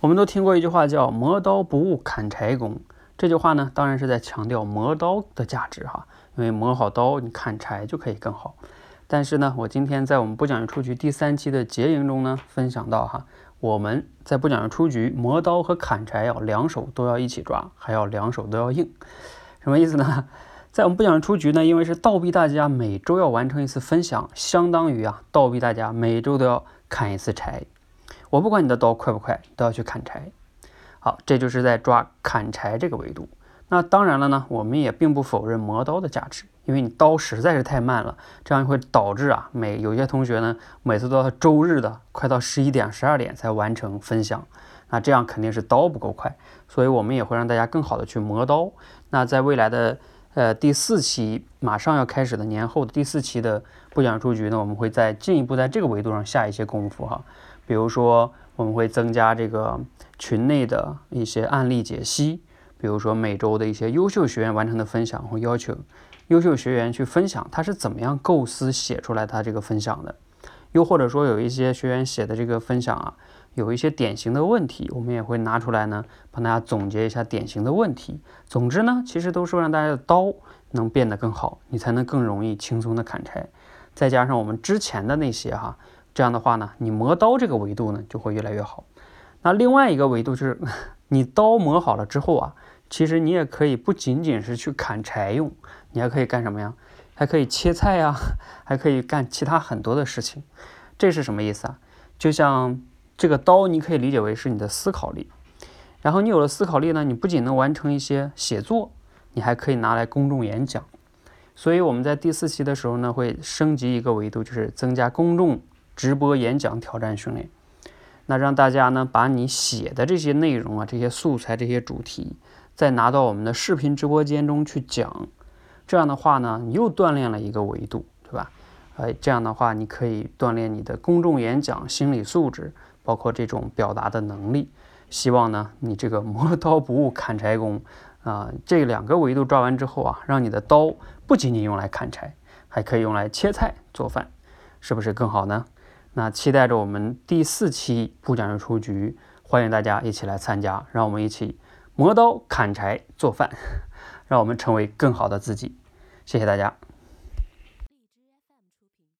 我们都听过一句话叫“磨刀不误砍柴工”，这句话呢，当然是在强调磨刀的价值哈，因为磨好刀，你砍柴就可以更好。但是呢，我今天在我们不讲究出局第三期的结营中呢，分享到哈，我们在不讲究出局磨刀和砍柴要两手都要一起抓，还要两手都要硬。什么意思呢？在我们不讲究出局呢，因为是倒逼大家每周要完成一次分享，相当于啊，倒逼大家每周都要砍一次柴。我不管你的刀快不快，都要去砍柴。好，这就是在抓砍柴这个维度。那当然了呢，我们也并不否认磨刀的价值，因为你刀实在是太慢了，这样会导致啊，每有些同学呢，每次都要周日的快到十一点、十二点才完成分享，那这样肯定是刀不够快，所以我们也会让大家更好的去磨刀。那在未来的呃第四期马上要开始的年后的第四期的不讲出局呢，我们会再进一步在这个维度上下一些功夫哈。比如说，我们会增加这个群内的一些案例解析，比如说每周的一些优秀学员完成的分享，会要求优秀学员去分享他是怎么样构思写出来他这个分享的。又或者说，有一些学员写的这个分享啊，有一些典型的问题，我们也会拿出来呢，帮大家总结一下典型的问题。总之呢，其实都是让大家的刀能变得更好，你才能更容易轻松的砍柴。再加上我们之前的那些哈。这样的话呢，你磨刀这个维度呢就会越来越好。那另外一个维度就是，你刀磨好了之后啊，其实你也可以不仅仅是去砍柴用，你还可以干什么呀？还可以切菜呀，还可以干其他很多的事情。这是什么意思啊？就像这个刀，你可以理解为是你的思考力。然后你有了思考力呢，你不仅能完成一些写作，你还可以拿来公众演讲。所以我们在第四期的时候呢，会升级一个维度，就是增加公众。直播演讲挑战训练，那让大家呢把你写的这些内容啊、这些素材、这些主题，再拿到我们的视频直播间中去讲。这样的话呢，你又锻炼了一个维度，对吧？哎，这样的话你可以锻炼你的公众演讲心理素质，包括这种表达的能力。希望呢，你这个磨刀不误砍柴工啊，这两个维度抓完之后啊，让你的刀不仅仅用来砍柴，还可以用来切菜做饭，是不是更好呢？那期待着我们第四期不讲究出局，欢迎大家一起来参加，让我们一起磨刀砍柴做饭，让我们成为更好的自己。谢谢大家。